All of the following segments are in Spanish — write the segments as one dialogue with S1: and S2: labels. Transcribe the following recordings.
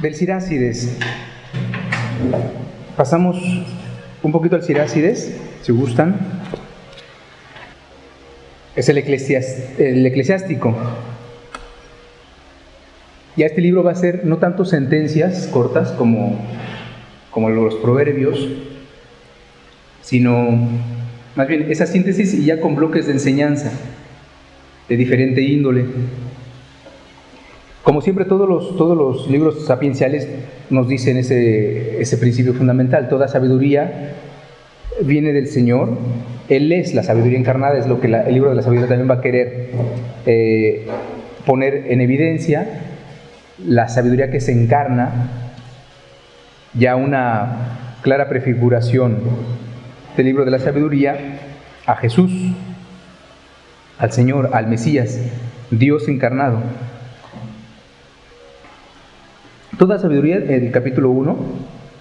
S1: del Sirácides. Pasamos un poquito al Sirácides, si gustan. Es el, el eclesiástico. Ya este libro va a ser no tanto sentencias cortas como, como los proverbios, sino más bien esa síntesis y ya con bloques de enseñanza de diferente índole. Como siempre, todos los, todos los libros sapienciales nos dicen ese, ese principio fundamental. Toda sabiduría viene del Señor. Él es la sabiduría encarnada, es lo que el libro de la sabiduría también va a querer eh, poner en evidencia. La sabiduría que se encarna, ya una clara prefiguración del libro de la sabiduría a Jesús, al Señor, al Mesías, Dios encarnado. Toda sabiduría, el capítulo 1,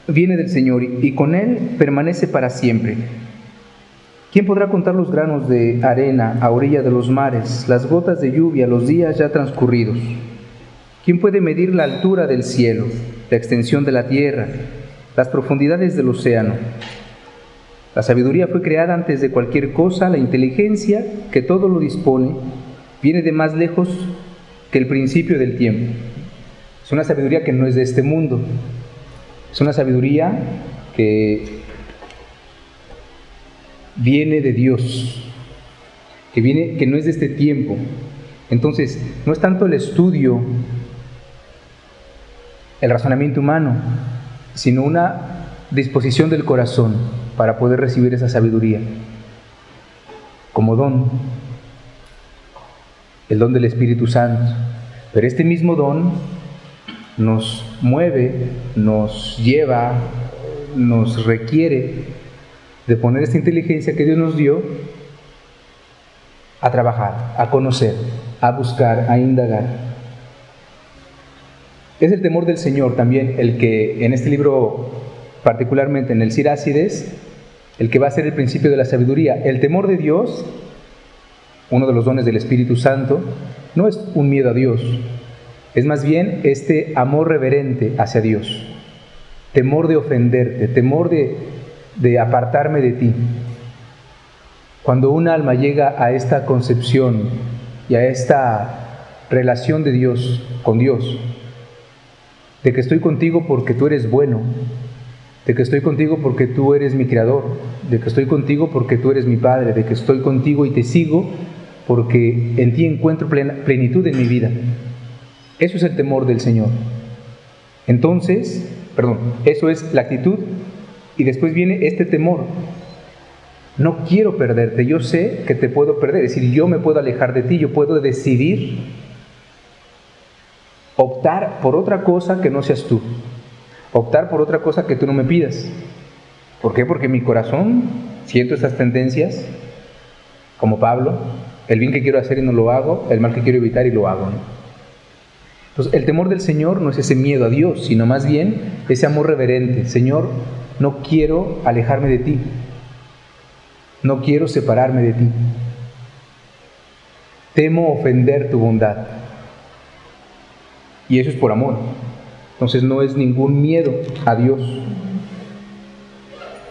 S1: viene del Señor y con Él permanece para siempre. ¿Quién podrá contar los granos de arena a orilla de los mares, las gotas de lluvia, los días ya transcurridos? ¿Quién puede medir la altura del cielo, la extensión de la tierra, las profundidades del océano? La sabiduría fue creada antes de cualquier cosa, la inteligencia, que todo lo dispone, viene de más lejos que el principio del tiempo. Es una sabiduría que no es de este mundo. Es una sabiduría que viene de Dios, que, viene, que no es de este tiempo. Entonces, no es tanto el estudio, el razonamiento humano, sino una disposición del corazón para poder recibir esa sabiduría como don, el don del Espíritu Santo. Pero este mismo don nos mueve, nos lleva, nos requiere de poner esta inteligencia que Dios nos dio a trabajar, a conocer, a buscar, a indagar. Es el temor del Señor también el que en este libro, particularmente en el Sirácides, el que va a ser el principio de la sabiduría. El temor de Dios, uno de los dones del Espíritu Santo, no es un miedo a Dios, es más bien este amor reverente hacia Dios, temor de ofenderte, temor de, apartarme de ti. Cuando un alma llega a esta concepción y a esta relación de Dios con Dios, de que estoy contigo porque tú eres bueno, de que estoy contigo porque tú eres mi creador, de que estoy contigo porque tú eres mi Padre, de que estoy contigo y te sigo porque en ti encuentro plenitud en mi vida. Eso es el temor del Señor. Entonces, perdón, eso es la actitud y después viene este temor. No quiero perderte, yo sé que te puedo perder, es decir, yo me puedo alejar de ti, yo puedo decidir optar por otra cosa que no seas tú, optar por otra cosa que tú no me pidas. ¿Por qué? Porque mi corazón siento estas tendencias, como Pablo, el bien que quiero hacer y no lo hago, el mal que quiero evitar y lo hago. Entonces, el temor del Señor no es ese miedo a Dios, sino más bien ese amor reverente. Señor, no quiero alejarme de ti. No quiero separarme de ti. Temo ofender tu bondad. Y eso es por amor. Entonces no es ningún miedo a Dios.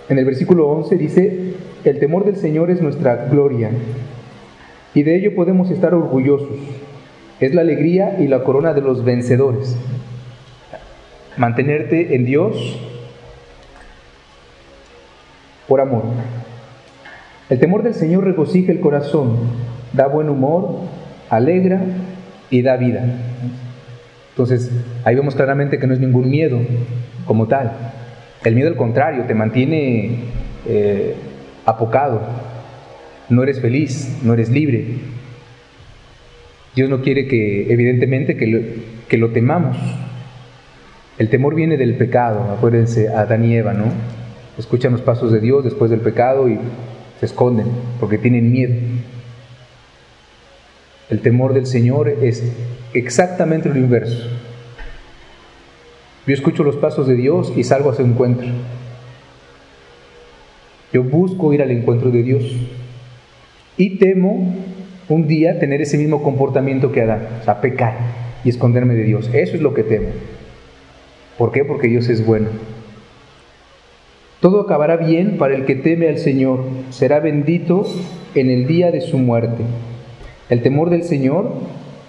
S1: En el versículo 11 dice, el temor del Señor es nuestra gloria y de ello podemos estar orgullosos. Es la alegría y la corona de los vencedores. Mantenerte en Dios por amor. El temor del Señor regocija el corazón, da buen humor, alegra y da vida. Entonces, ahí vemos claramente que no es ningún miedo como tal. El miedo al contrario, te mantiene eh, apocado. No eres feliz, no eres libre, Dios no quiere que, evidentemente, que lo, que lo temamos. El temor viene del pecado, acuérdense, Adán y Eva, ¿no? Escuchan los pasos de Dios después del pecado y se esconden porque tienen miedo. El temor del Señor es exactamente lo inverso. Yo escucho los pasos de Dios y salgo a su encuentro. Yo busco ir al encuentro de Dios y temo un día tener ese mismo comportamiento que Adán, o sea, pecar y esconderme de Dios. Eso es lo que temo. ¿Por qué? Porque Dios es bueno. Todo acabará bien para el que teme al Señor, será bendito en el día de su muerte. El temor del Señor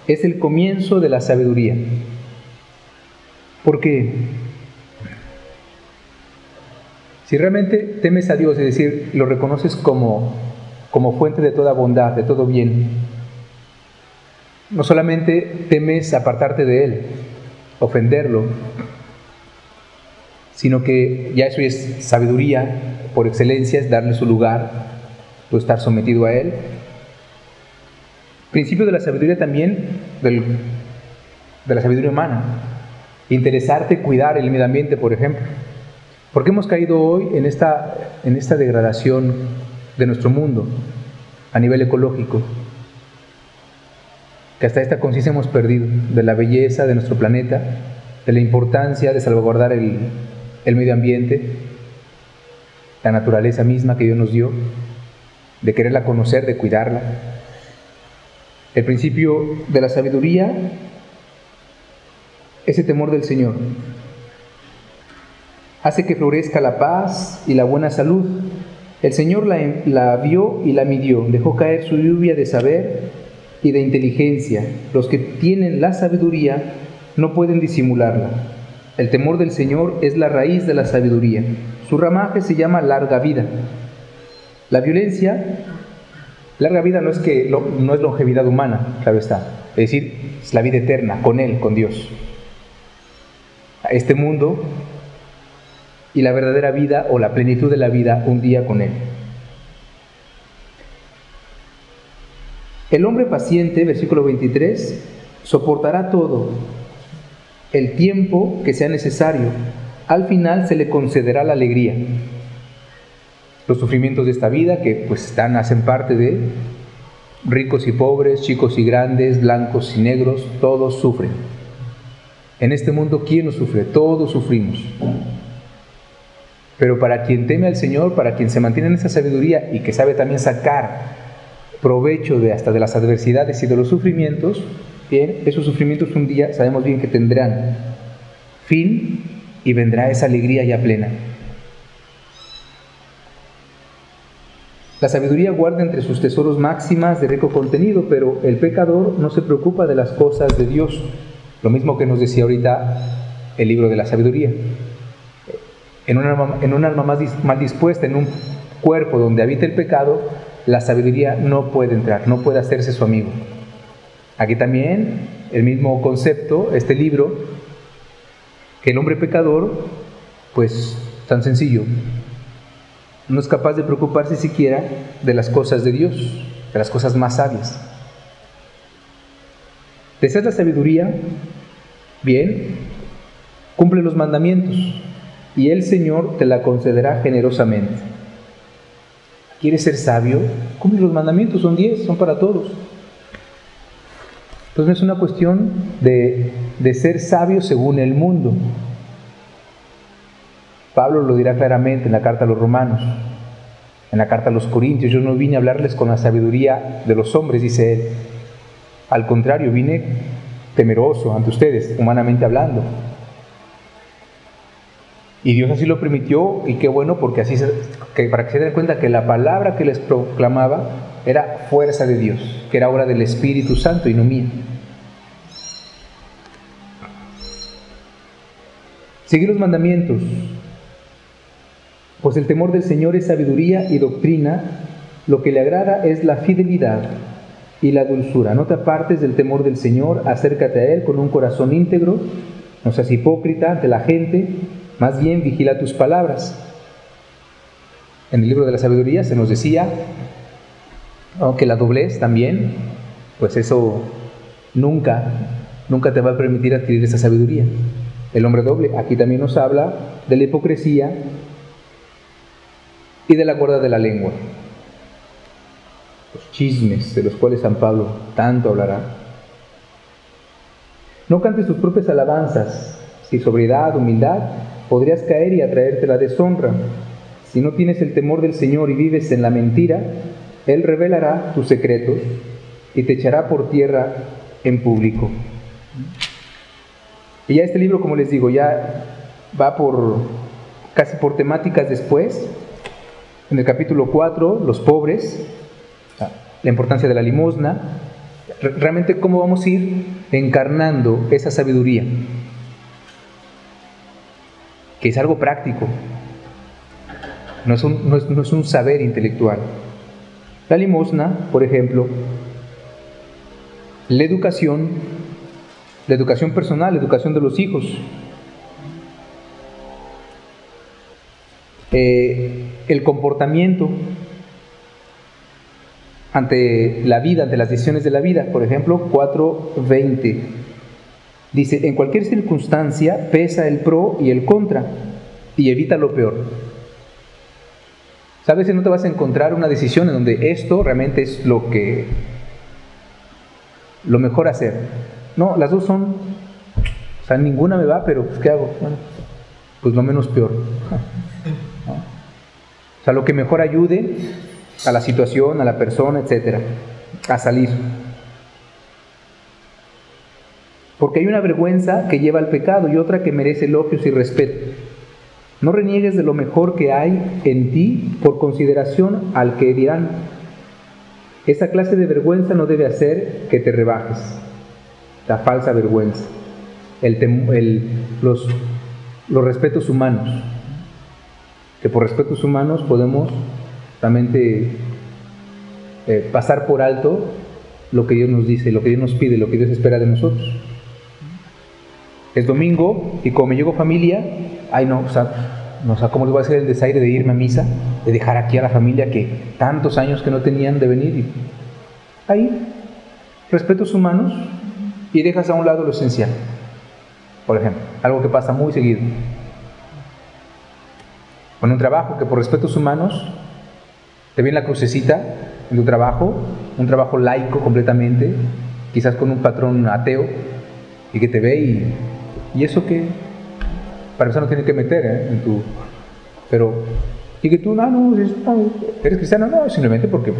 S1: es el comienzo de la sabiduría. Porque si realmente temes a Dios, es decir, lo reconoces como, como fuente de toda bondad, de todo bien, no solamente temes apartarte de Él, ofenderlo, sino que ya eso es sabiduría por excelencia, es darle su lugar, tú estar sometido a Él. Principio de la sabiduría también, de la sabiduría humana, interesarte, cuidar el medio ambiente, por ejemplo. Porque hemos caído hoy en esta, en esta degradación de nuestro mundo a nivel ecológico, que hasta esta conciencia hemos perdido de la belleza de nuestro planeta, de la importancia de salvaguardar el, el medio ambiente, la naturaleza misma que Dios nos dio, de quererla conocer, de cuidarla. El principio de la sabiduría, ese temor del Señor, hace que florezca la paz y la buena salud. El Señor la, vio y la midió, dejó caer su lluvia de saber y de inteligencia. Los que tienen la sabiduría no pueden disimularla. El temor del Señor es la raíz de la sabiduría. Su ramaje se llama larga vida. La violencia, larga vida no es que no es longevidad humana, claro está. Es decir, es la vida eterna con Él, con Dios. Este mundo y la verdadera vida o la plenitud de la vida un día con Él. El hombre paciente, versículo 23, soportará todo el tiempo que sea necesario. Al final se le concederá la alegría. Los sufrimientos de esta vida, que pues están, hacen parte de ricos y pobres, chicos y grandes, blancos y negros, todos sufren. En este mundo, ¿quién no sufre? Todos sufrimos. Pero para quien teme al Señor, para quien se mantiene en esa sabiduría y que sabe también sacar provecho de hasta de las adversidades y de los sufrimientos, bien, esos sufrimientos un día sabemos bien que tendrán fin y vendrá esa alegría ya plena. La sabiduría guarda entre sus tesoros máximas de rico contenido, pero el pecador no se preocupa de las cosas de Dios. Lo mismo que nos decía ahorita el libro de la sabiduría. En un alma, en un alma más mal dispuesta, en un cuerpo donde habita el pecado, la sabiduría no puede entrar, no puede hacerse su amigo. Aquí también el mismo concepto, este libro, que el hombre pecador, pues tan sencillo, no es capaz de preocuparse siquiera de las cosas de Dios, de las cosas más sabias. ¿Deseas la sabiduría? Bien, cumple los mandamientos y el Señor te la concederá generosamente. ¿Quieres ser sabio? Cumple los mandamientos, son diez, son para todos. Entonces no es una cuestión de, de ser sabio según el mundo. Pablo lo dirá claramente en la carta a los romanos, en la carta a los corintios, yo no vine a hablarles con la sabiduría de los hombres, dice él. Al contrario, vine temeroso ante ustedes, humanamente hablando. Y Dios así lo permitió y qué bueno porque así que para que se den cuenta que la palabra que les proclamaba era fuerza de Dios, que era obra del Espíritu Santo y no mía. Seguir los mandamientos, pues el temor del Señor es sabiduría y doctrina, lo que le agrada es la fidelidad y la dulzura. No te apartes del temor del Señor, acércate a Él con un corazón íntegro, no seas hipócrita ante la gente, más bien vigila tus palabras. En el libro de la sabiduría se nos decía que la doblez también, pues eso nunca, nunca te va a permitir adquirir esa sabiduría. El hombre doble, aquí también nos habla de la hipocresía y de la guarda de la lengua. Los chismes de los cuales San Pablo tanto hablará. No cantes tus propias alabanzas, si sobriedad, humildad, podrías caer y atraerte la deshonra. Si no tienes el temor del Señor y vives en la mentira, Él revelará tus secretos y te echará por tierra en público. Y ya este libro, como les digo, ya va por casi por temáticas después. En el capítulo 4, los pobres, la importancia de la limosna, realmente cómo vamos a ir encarnando esa sabiduría, que es algo práctico, no es un, no es un saber intelectual. La limosna, por ejemplo, la educación, la educación personal, la educación de los hijos, eh, el comportamiento ante la vida, ante las decisiones de la vida. Por ejemplo, 4.20 dice, en cualquier circunstancia pesa el pro y el contra y evita lo peor. Sabes si no te vas a encontrar una decisión en donde esto realmente es lo que lo mejor hacer. No, las dos son, o sea, ninguna me va, pero pues, ¿qué hago? Bueno, pues lo menos peor. O sea, lo que mejor ayude a la situación, a la persona, etcétera, a salir. Porque hay una vergüenza que lleva al pecado y otra que merece elogios y respeto. No reniegues de lo mejor que hay en ti por consideración al que dirán. Esa clase de vergüenza no debe hacer que te rebajes. La falsa vergüenza. Los respetos humanos. Que por respetos humanos podemos realmente eh, pasar por alto lo que Dios nos dice, lo que Dios nos pide, lo que Dios espera de nosotros. Es domingo y como me llegó familia, ay no, o sea, no cómo les voy a hacer el desaire de irme a misa, de dejar aquí a la familia que tantos años que no tenían de venir. Ahí, respetos humanos y dejas a un lado lo esencial. Por ejemplo, algo que pasa muy seguido. Con un trabajo que por respetos humanos te viene la crucecita en tu trabajo, un trabajo laico completamente, quizás con un patrón ateo, y que te ve y, ¿y eso qué? Para eso no tiene que meter ¿eh? en tu... Pero, y que tú, no, no, eres cristiano, no, simplemente porque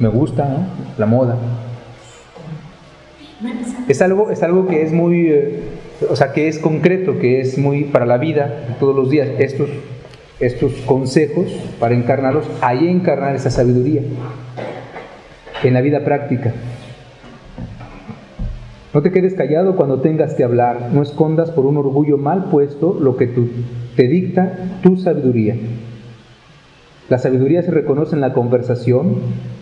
S1: me gusta la moda. Es algo, es algo que es muy, eh, o sea, que es concreto, que es muy para la vida, todos los días. Estos, estos consejos, para encarnarlos, ahí encarnar esa sabiduría en la vida práctica. No te quedes callado cuando tengas que hablar, no escondas por un orgullo mal puesto lo que te dicta tu sabiduría. La sabiduría se reconoce en la conversación,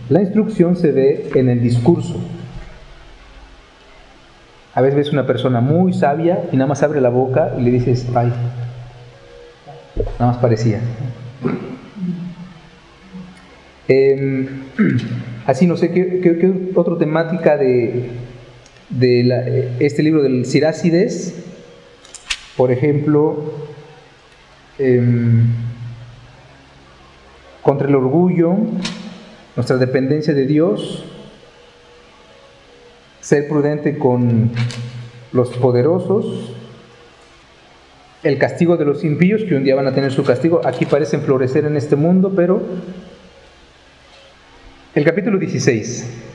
S1: la instrucción se ve en el discurso. A veces ves una persona muy sabia y nada más abre la boca y le dices, ay, nada más parecía. Em, así no sé qué, qué otra temática de, de este libro del Sirácides, por ejemplo, em, contra el orgullo, nuestra dependencia de Dios, ser prudente con los poderosos, el castigo de los impíos, que un día van a tener su castigo, aquí parecen florecer en este mundo, pero el capítulo 16.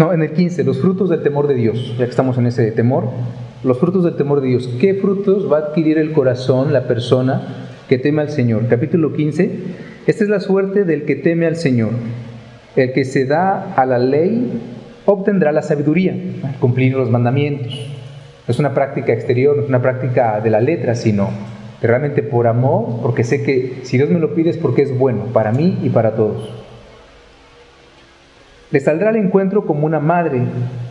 S1: No, en el 15, los frutos del temor de Dios, ya que estamos en ese temor, los frutos del temor de Dios. ¿Qué frutos va a adquirir el corazón, la persona que teme al Señor? Capítulo 15, esta es la suerte del que teme al Señor. El que se da a la ley obtendrá la sabiduría, cumplir los mandamientos. No es una práctica exterior, no es una práctica de la letra, sino realmente por amor, porque sé que si Dios me lo pide es porque es bueno para mí y para todos. Le saldrá al encuentro como una madre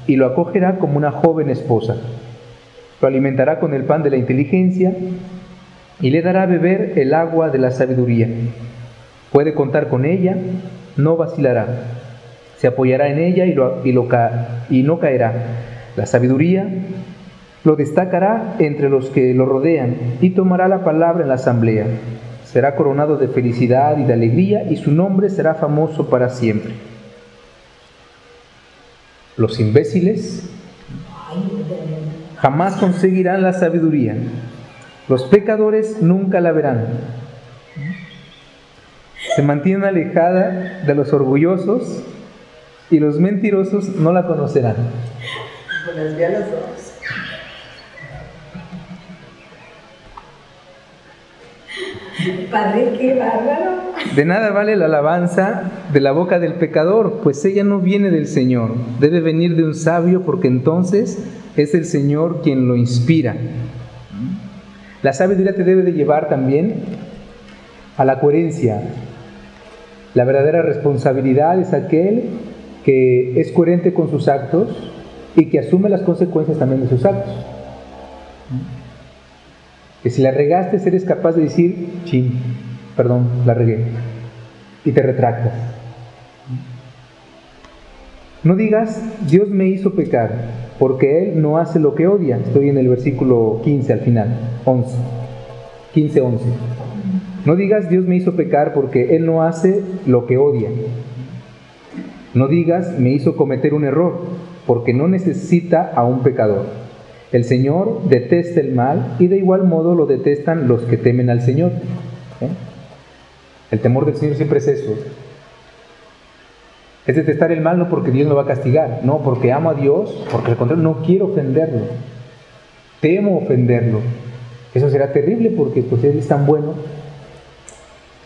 S1: y lo acogerá como una joven esposa. Lo alimentará con el pan de la inteligencia y le dará a beber el agua de la sabiduría. Puede contar con ella, no vacilará. Se apoyará en ella y, no caerá. La sabiduría lo destacará entre los que lo rodean y tomará la palabra en la asamblea. Será coronado de felicidad y de alegría y su nombre será famoso para siempre. Los imbéciles jamás conseguirán la sabiduría. Los pecadores nunca la verán. Se mantienen alejada de los orgullosos y los mentirosos no la conocerán.
S2: Padre, qué bárbaro.
S1: De nada vale la alabanza de la boca del pecador, pues ella no viene del Señor. Debe venir de un sabio porque entonces es el Señor quien lo inspira. La sabiduría te debe de llevar también a la coherencia. La verdadera responsabilidad es aquel que es coherente con sus actos y que asume las consecuencias también de sus actos. Que si la regaste, eres capaz de decir, chin, perdón, la regué, y te retractas. No digas, Dios me hizo pecar, porque Él no hace lo que odia. Estoy en el versículo 15 al final, 11, 15, 11. No digas, Dios me hizo pecar, porque Él no hace lo que odia. No digas, me hizo cometer un error, porque no necesita a un pecador. El Señor detesta el mal y de igual modo lo detestan los que temen al Señor. ¿eh? El temor del Señor siempre es eso. Es detestar el mal no porque Dios me va a castigar, no, porque amo a Dios, porque al contrario no quiero ofenderlo. Temo ofenderlo. Eso será terrible porque pues Él es tan bueno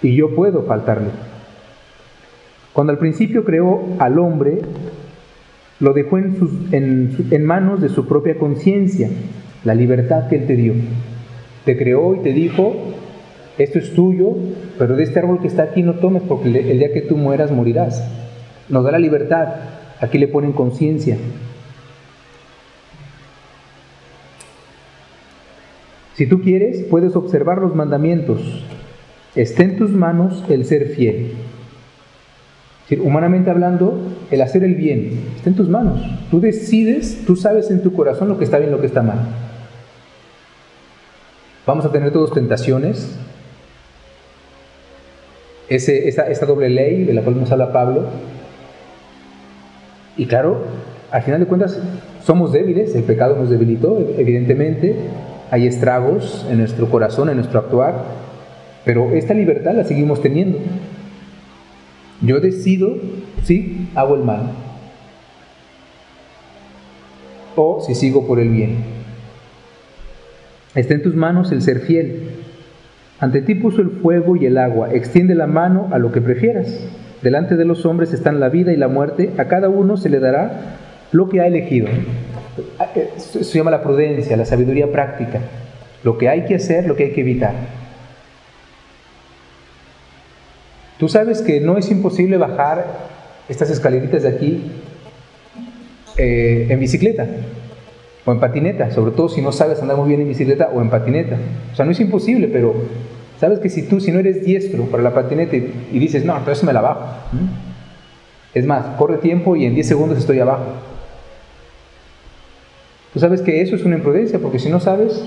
S1: y yo puedo faltarle. Cuando al principio creó al hombre, lo dejó en, sus, en, manos de su propia conciencia, la libertad que Él te dio. Te creó y te dijo, esto es tuyo, pero de este árbol que está aquí no tomes porque el día que tú mueras morirás. Nos da la libertad, aquí le ponen conciencia. Si tú quieres, puedes observar los mandamientos. Está en tus manos el ser fiel humanamente hablando, el hacer el bien está en tus manos. Tú decides, tú sabes en tu corazón lo que está bien y lo que está mal. Vamos a tener todos tentaciones. Esa doble ley de la cual nos habla Pablo. Y claro, al final de cuentas, somos débiles, el pecado nos debilitó, evidentemente. Hay estragos en nuestro corazón, en nuestro actuar, pero esta libertad la seguimos teniendo. Yo decido si hago el mal o si sigo por el bien. Está en tus manos el ser fiel. Ante ti puso el fuego y el agua. Extiende la mano a lo que prefieras. Delante de los hombres están la vida y la muerte. A cada uno se le dará lo que ha elegido. Eso se llama la prudencia, la sabiduría práctica. Lo que hay que hacer, lo que hay que evitar. Tú sabes que no es imposible bajar estas escaleritas de aquí eh, en bicicleta o en patineta, sobre todo si no sabes andar muy bien en bicicleta o en patineta. O sea, no es imposible, pero sabes que si tú, si no eres diestro para la patineta y, dices, no, entonces me la bajo. Es más, corre tiempo y en 10 segundos estoy abajo. Tú sabes que eso es una imprudencia, porque si no sabes,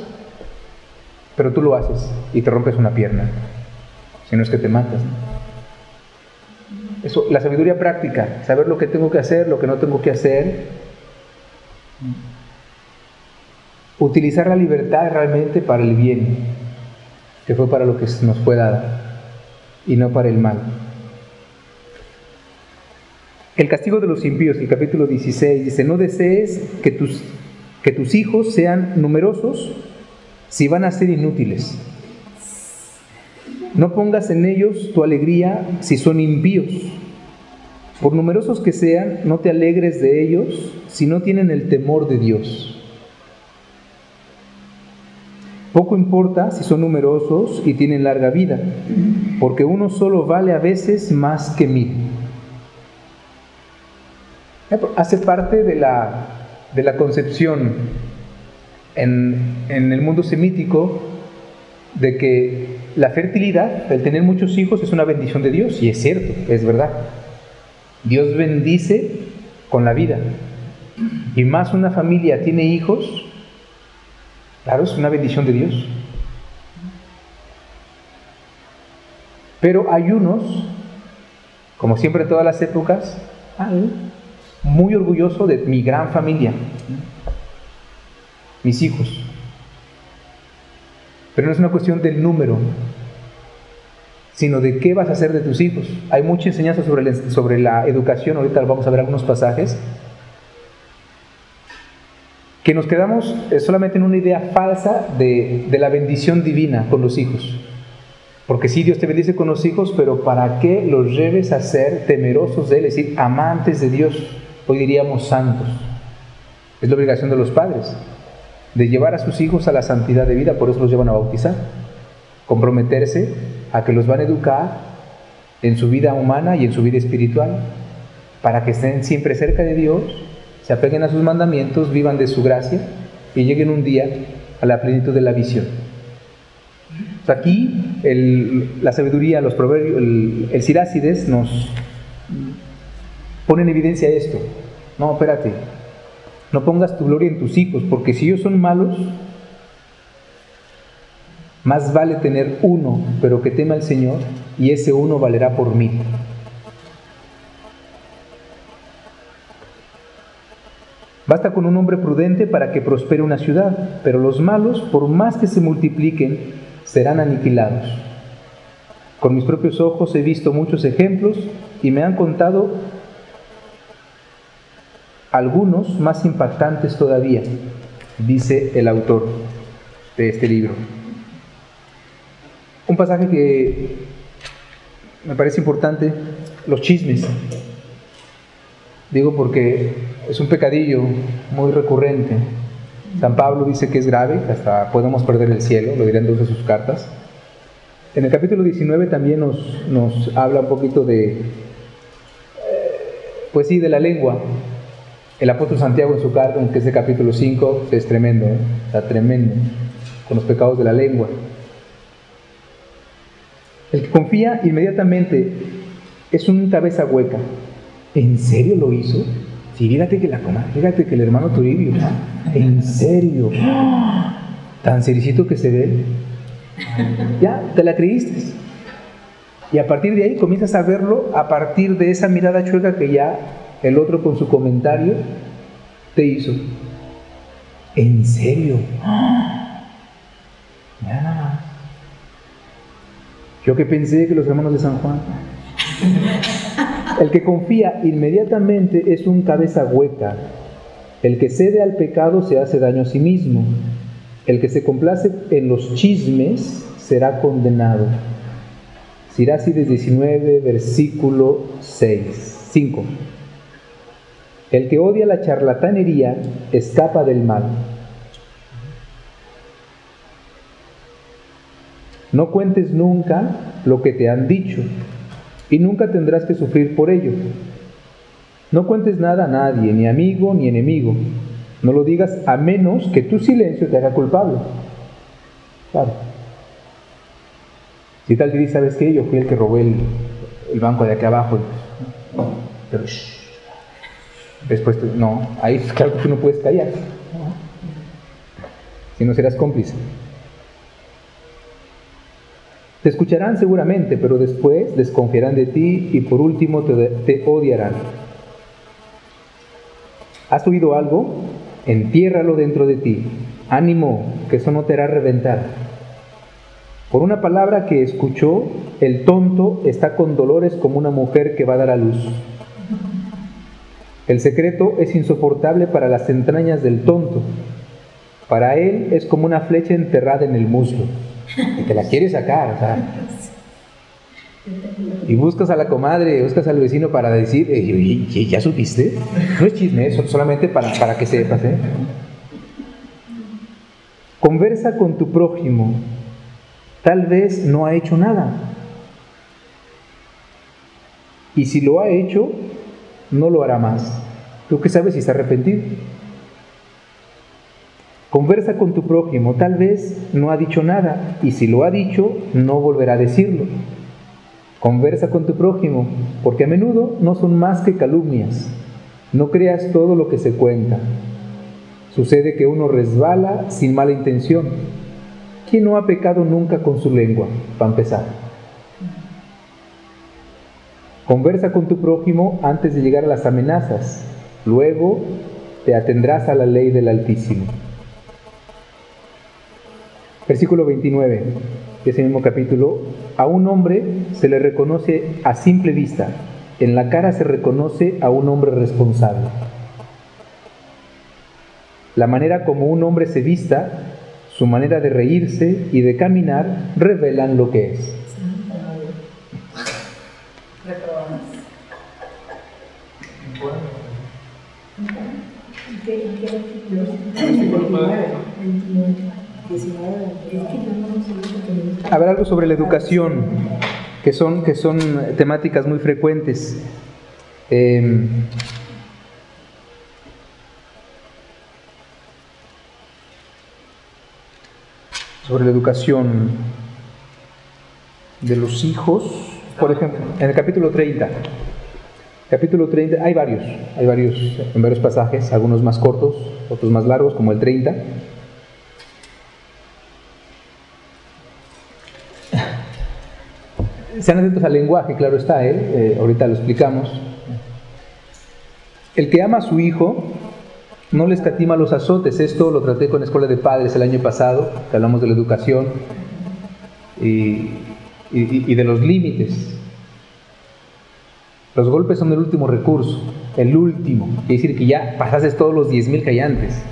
S1: pero tú lo haces y te rompes una pierna, si no es que te matas. La sabiduría práctica, saber lo que tengo que hacer, lo que no tengo que hacer. Utilizar la libertad realmente para el bien, que fue para lo que nos fue dada, y no para el mal. El castigo de los impíos, el capítulo 16, dice, no desees que tus, que tus hijos sean numerosos si van a ser inútiles. No pongas en ellos tu alegría si son impíos. Por numerosos que sean, no te alegres de ellos si no tienen el temor de Dios. Poco importa si son numerosos y tienen larga vida, porque uno solo vale a veces más que mil. Hace parte de la, de la concepción en, en el mundo semítico de que la fertilidad, el tener muchos hijos, es una bendición de Dios, y es cierto, es verdad. Dios bendice con la vida. Y más una familia tiene hijos, claro, es una bendición de Dios. Pero hay unos, como siempre en todas las épocas, muy orgulloso de mi gran familia, mis hijos. Pero no es una cuestión del número, sino de qué vas a hacer de tus hijos. Hay mucha enseñanza sobre la, sobre la educación, ahorita vamos a ver algunos pasajes, que nos quedamos eh, solamente en una idea falsa de, la bendición divina con los hijos. Porque sí, Dios te bendice con los hijos, pero ¿para qué los lleves a ser temerosos de Él? Es decir, amantes de Dios, hoy diríamos santos. Es la obligación de los padres, de llevar a sus hijos a la santidad de vida, por eso los llevan a bautizar. Comprometerse a que los van a educar en su vida humana y en su vida espiritual, para que estén siempre cerca de Dios, se apeguen a sus mandamientos, vivan de su gracia y lleguen un día a la plenitud de la visión. Aquí la sabiduría, los proverbios, el, el nos pone en evidencia esto. No, espérate, no pongas tu gloria en tus hijos, porque si ellos son malos, más vale tener uno, pero que tema al Señor, y ese uno valerá por mí. Basta con un hombre prudente para que prospere una ciudad, pero los malos, por más que se multipliquen, serán aniquilados. Con mis propios ojos he visto muchos ejemplos y me han contado algunos más impactantes todavía, dice el autor de este libro. Un pasaje que me parece importante, los chismes. Digo porque es un pecadillo muy recurrente. San Pablo dice que es grave, hasta podemos perder el cielo, lo dirán dos de sus cartas. En el capítulo 19 también nos, nos habla un poquito de, eh, pues sí, de la lengua. El apóstol Santiago en su carta, en que es el capítulo 5, es tremendo, ¿eh? está tremendo, con los pecados de la lengua. El que confía inmediatamente es un cabeza hueca. ¿En serio lo hizo? Sí, fíjate que la coma, fíjate que el hermano Toribio, en serio, tan sericito que se ve, ya te la creíste. Y a partir de ahí comienzas a verlo a partir de esa mirada chueca que ya el otro con su comentario te hizo. ¿En serio? Ya. Yo que pensé que los hermanos de San Juan. El que confía inmediatamente es un cabeza hueca. El que cede al pecado se hace daño a sí mismo. El que se complace en los chismes será condenado. Sirácides 19, versículo 6, 5. El que odia la charlatanería escapa del mal. No cuentes nunca lo que te han dicho y nunca tendrás que sufrir por ello. No cuentes nada a nadie, ni amigo ni enemigo. No lo digas a menos que tu silencio te haga culpable. Claro. Si tal dice, ¿sabes qué? Yo fui el que robé el, banco de aquí abajo. Pero, Después, no, ahí claro que tú no puedes callar. Si no serás cómplice. Te escucharán seguramente, pero después desconfiarán de ti y por último te, odiarán. ¿Has oído algo? Entiérralo dentro de ti. Ánimo, que eso no te hará reventar. Por una palabra que escuchó, el tonto está con dolores como una mujer que va a dar a luz. El secreto es insoportable para las entrañas del tonto. Para él es como una flecha enterrada en el muslo y te la quieres sacar. Y buscas a la comadre, buscas al vecino para decir, eh, ¿ya supiste? No es chisme, solamente para, para que sepas. ¿eh? Conversa con tu prójimo, tal vez no ha hecho nada. Y si lo ha hecho, no lo hará más. ¿Tú qué sabes si está arrepentido? Conversa con tu prójimo, tal vez no ha dicho nada y si lo ha dicho, no volverá a decirlo. Conversa con tu prójimo, porque a menudo no son más que calumnias. No creas todo lo que se cuenta. Sucede que uno resbala sin mala intención. ¿Quién no ha pecado nunca con su lengua, para empezar? Conversa con tu prójimo antes de llegar a las amenazas. Luego te atendrás a la ley del Altísimo. Versículo 29 de ese mismo capítulo, a un hombre se le reconoce a simple vista, en la cara se reconoce a un hombre responsable. La manera como un hombre se vista, su manera de reírse y de caminar revelan lo que es. Ver, algo sobre la educación, que son, que son temáticas muy frecuentes. Eh, sobre la educación de los hijos, por ejemplo, en el capítulo 30. Capítulo 30, hay varios, hay varios, en varios pasajes, algunos más cortos, otros más largos, como el 30. Sean atentos al lenguaje, claro está, ¿eh? ¿eh? ahorita lo explicamos. El que ama a su hijo no le escatima los azotes. Esto lo traté con la Escuela de Padres el año pasado, que hablamos de la educación y, de los límites. Los golpes son el último recurso, el último. Quiere decir que ya pasaste todos los 10.000 que hay antes.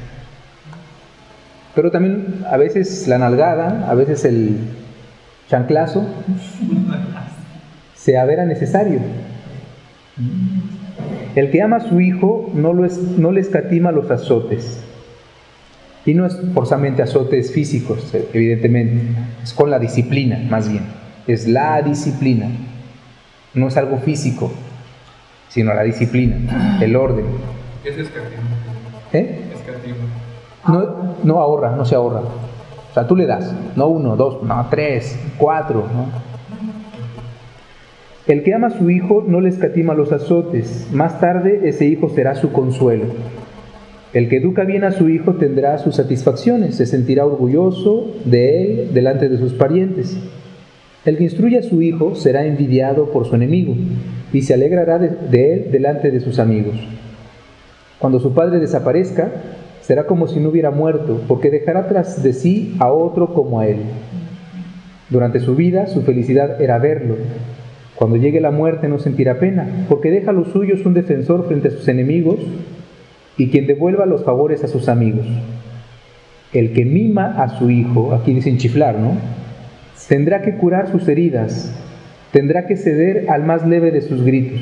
S1: Pero también a veces la nalgada, a veces el chanclazo, se avera necesario. El que ama a su hijo no, lo es, no le escatima los azotes. Y no es forzamente azotes físicos, evidentemente, es con la disciplina, más bien. Es la disciplina. No es algo físico, sino la disciplina, el orden.
S3: ¿Qué es escatima?
S1: ¿Eh? No, no ahorra, no se ahorra. O sea, tú le das, no uno, dos, no tres, cuatro, ¿no? El que ama a su hijo no le escatima los azotes, más tarde ese hijo será su consuelo. El que educa bien a su hijo tendrá sus satisfacciones, se sentirá orgulloso de él delante de sus parientes. El que instruye a su hijo será envidiado por su enemigo y se alegrará de, él delante de sus amigos. Cuando su padre desaparezca, será como si no hubiera muerto, porque dejará tras de sí a otro como a él. Durante su vida su felicidad era verlo, cuando llegue la muerte no sentirá pena, porque deja a los suyos un defensor frente a sus enemigos y quien devuelva los favores a sus amigos. El que mima a su hijo, aquí dicen chiflar, ¿no? Tendrá que curar sus heridas, tendrá que ceder al más leve de sus gritos.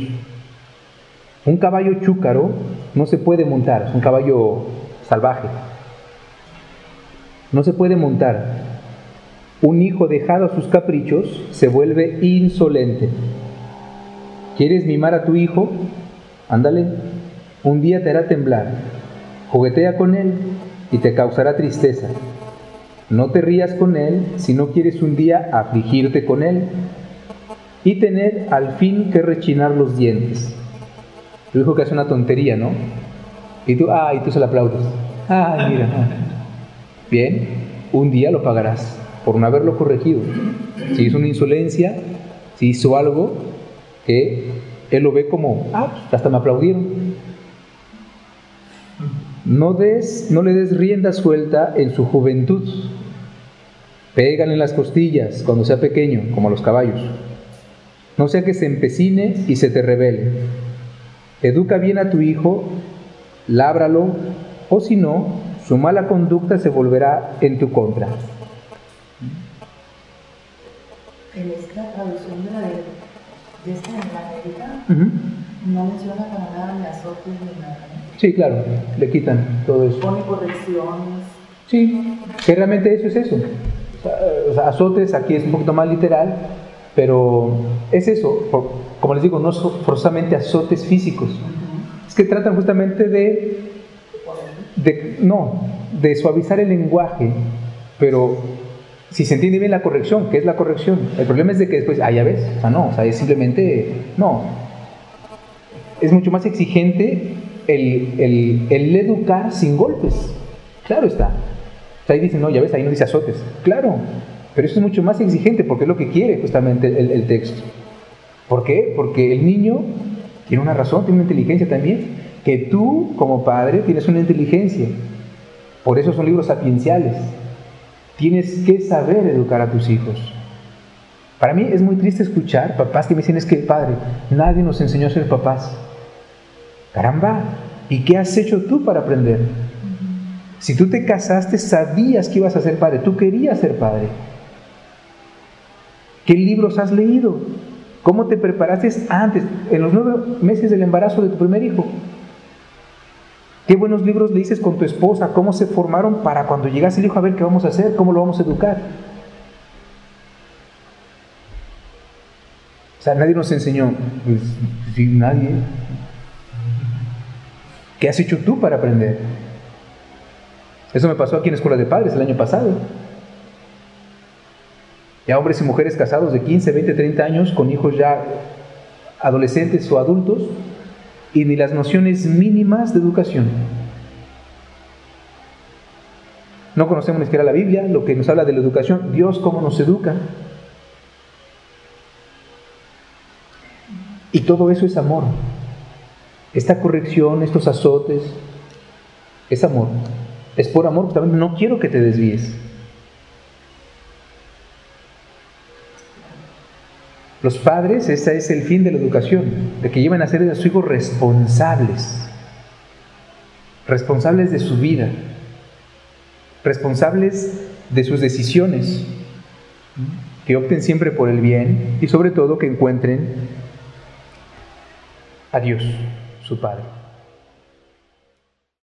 S1: Un caballo chúcaro no se puede montar, es un caballo salvaje. No se puede montar, un hijo dejado a sus caprichos se vuelve insolente. ¿Quieres mimar a tu hijo? Ándale, un día te hará temblar. Juguetea con él y te causará tristeza. No te rías con él si no quieres un día afligirte con él y tener al fin que rechinar los dientes. Tu que hace una tontería, ¿no? Y tú, ay, tú se la aplaudes. Ay, mira. Bien, un día lo pagarás por no haberlo corregido. Si hizo una insolencia, si hizo algo que él lo ve como, ah, hasta me aplaudieron. No, des, no le des rienda suelta en su juventud. Pégale en las costillas cuando sea pequeño, como a los caballos. No sea que se empecine y se te revele. Educa bien a tu hijo, lábralo, o si no, su mala conducta se volverá en tu contra
S2: en esta traducción de la de, esta en la América, no menciona para nada ni azotes ni nada.
S1: Sí, claro, le quitan todo eso.
S2: Pone correcciones.
S1: Sí, que realmente eso es eso. O sea, azotes aquí es un poquito más literal, pero es eso, como les digo, no son forzosamente azotes físicos. Es que tratan justamente de, de, no, de suavizar el lenguaje, pero si se entiende bien la corrección, ¿qué es la corrección? El problema es de que después, ah, ya ves, o sea, no, o sea, es simplemente, no. Es mucho más exigente el, educar sin golpes. Claro está. Ahí dicen, no, ya ves, ahí no dice azotes. Claro, pero eso es mucho más exigente porque es lo que quiere justamente el, el texto. ¿Por qué? Porque el niño tiene una razón, tiene una inteligencia también. Que tú, como padre, tienes una inteligencia. Por eso son libros sapienciales Tienes que saber educar a tus hijos. Para mí es muy triste escuchar papás que me dicen es que, padre, nadie nos enseñó a ser papás. Caramba, ¿y qué has hecho tú para aprender? Si tú te casaste, sabías que ibas a ser padre, tú querías ser padre. ¿Qué libros has leído? ¿Cómo te preparaste antes, en los nueve meses del embarazo de tu primer hijo? ¿Qué buenos libros le dices con tu esposa? ¿Cómo se formaron para cuando llegase el hijo a ver qué vamos a hacer? ¿Cómo lo vamos a educar? O sea, nadie nos enseñó. Pues, sí, nadie. ¿Qué has hecho tú para aprender? Eso me pasó aquí en la Escuela de Padres el año pasado. Ya hombres y mujeres casados de 15, 20, 30 años con hijos ya adolescentes o adultos y ni las nociones mínimas de educación. No conocemos ni siquiera la Biblia, lo que nos habla de la educación, Dios cómo nos educa. Y todo eso es amor. Esta corrección, estos azotes, es amor. Es por amor, también no quiero que te desvíes. Los padres, ese es el fin de la educación, de que lleven a ser a sus hijos responsables, responsables de su vida, responsables de sus decisiones, que opten siempre por el bien y sobre todo que encuentren a Dios, su Padre.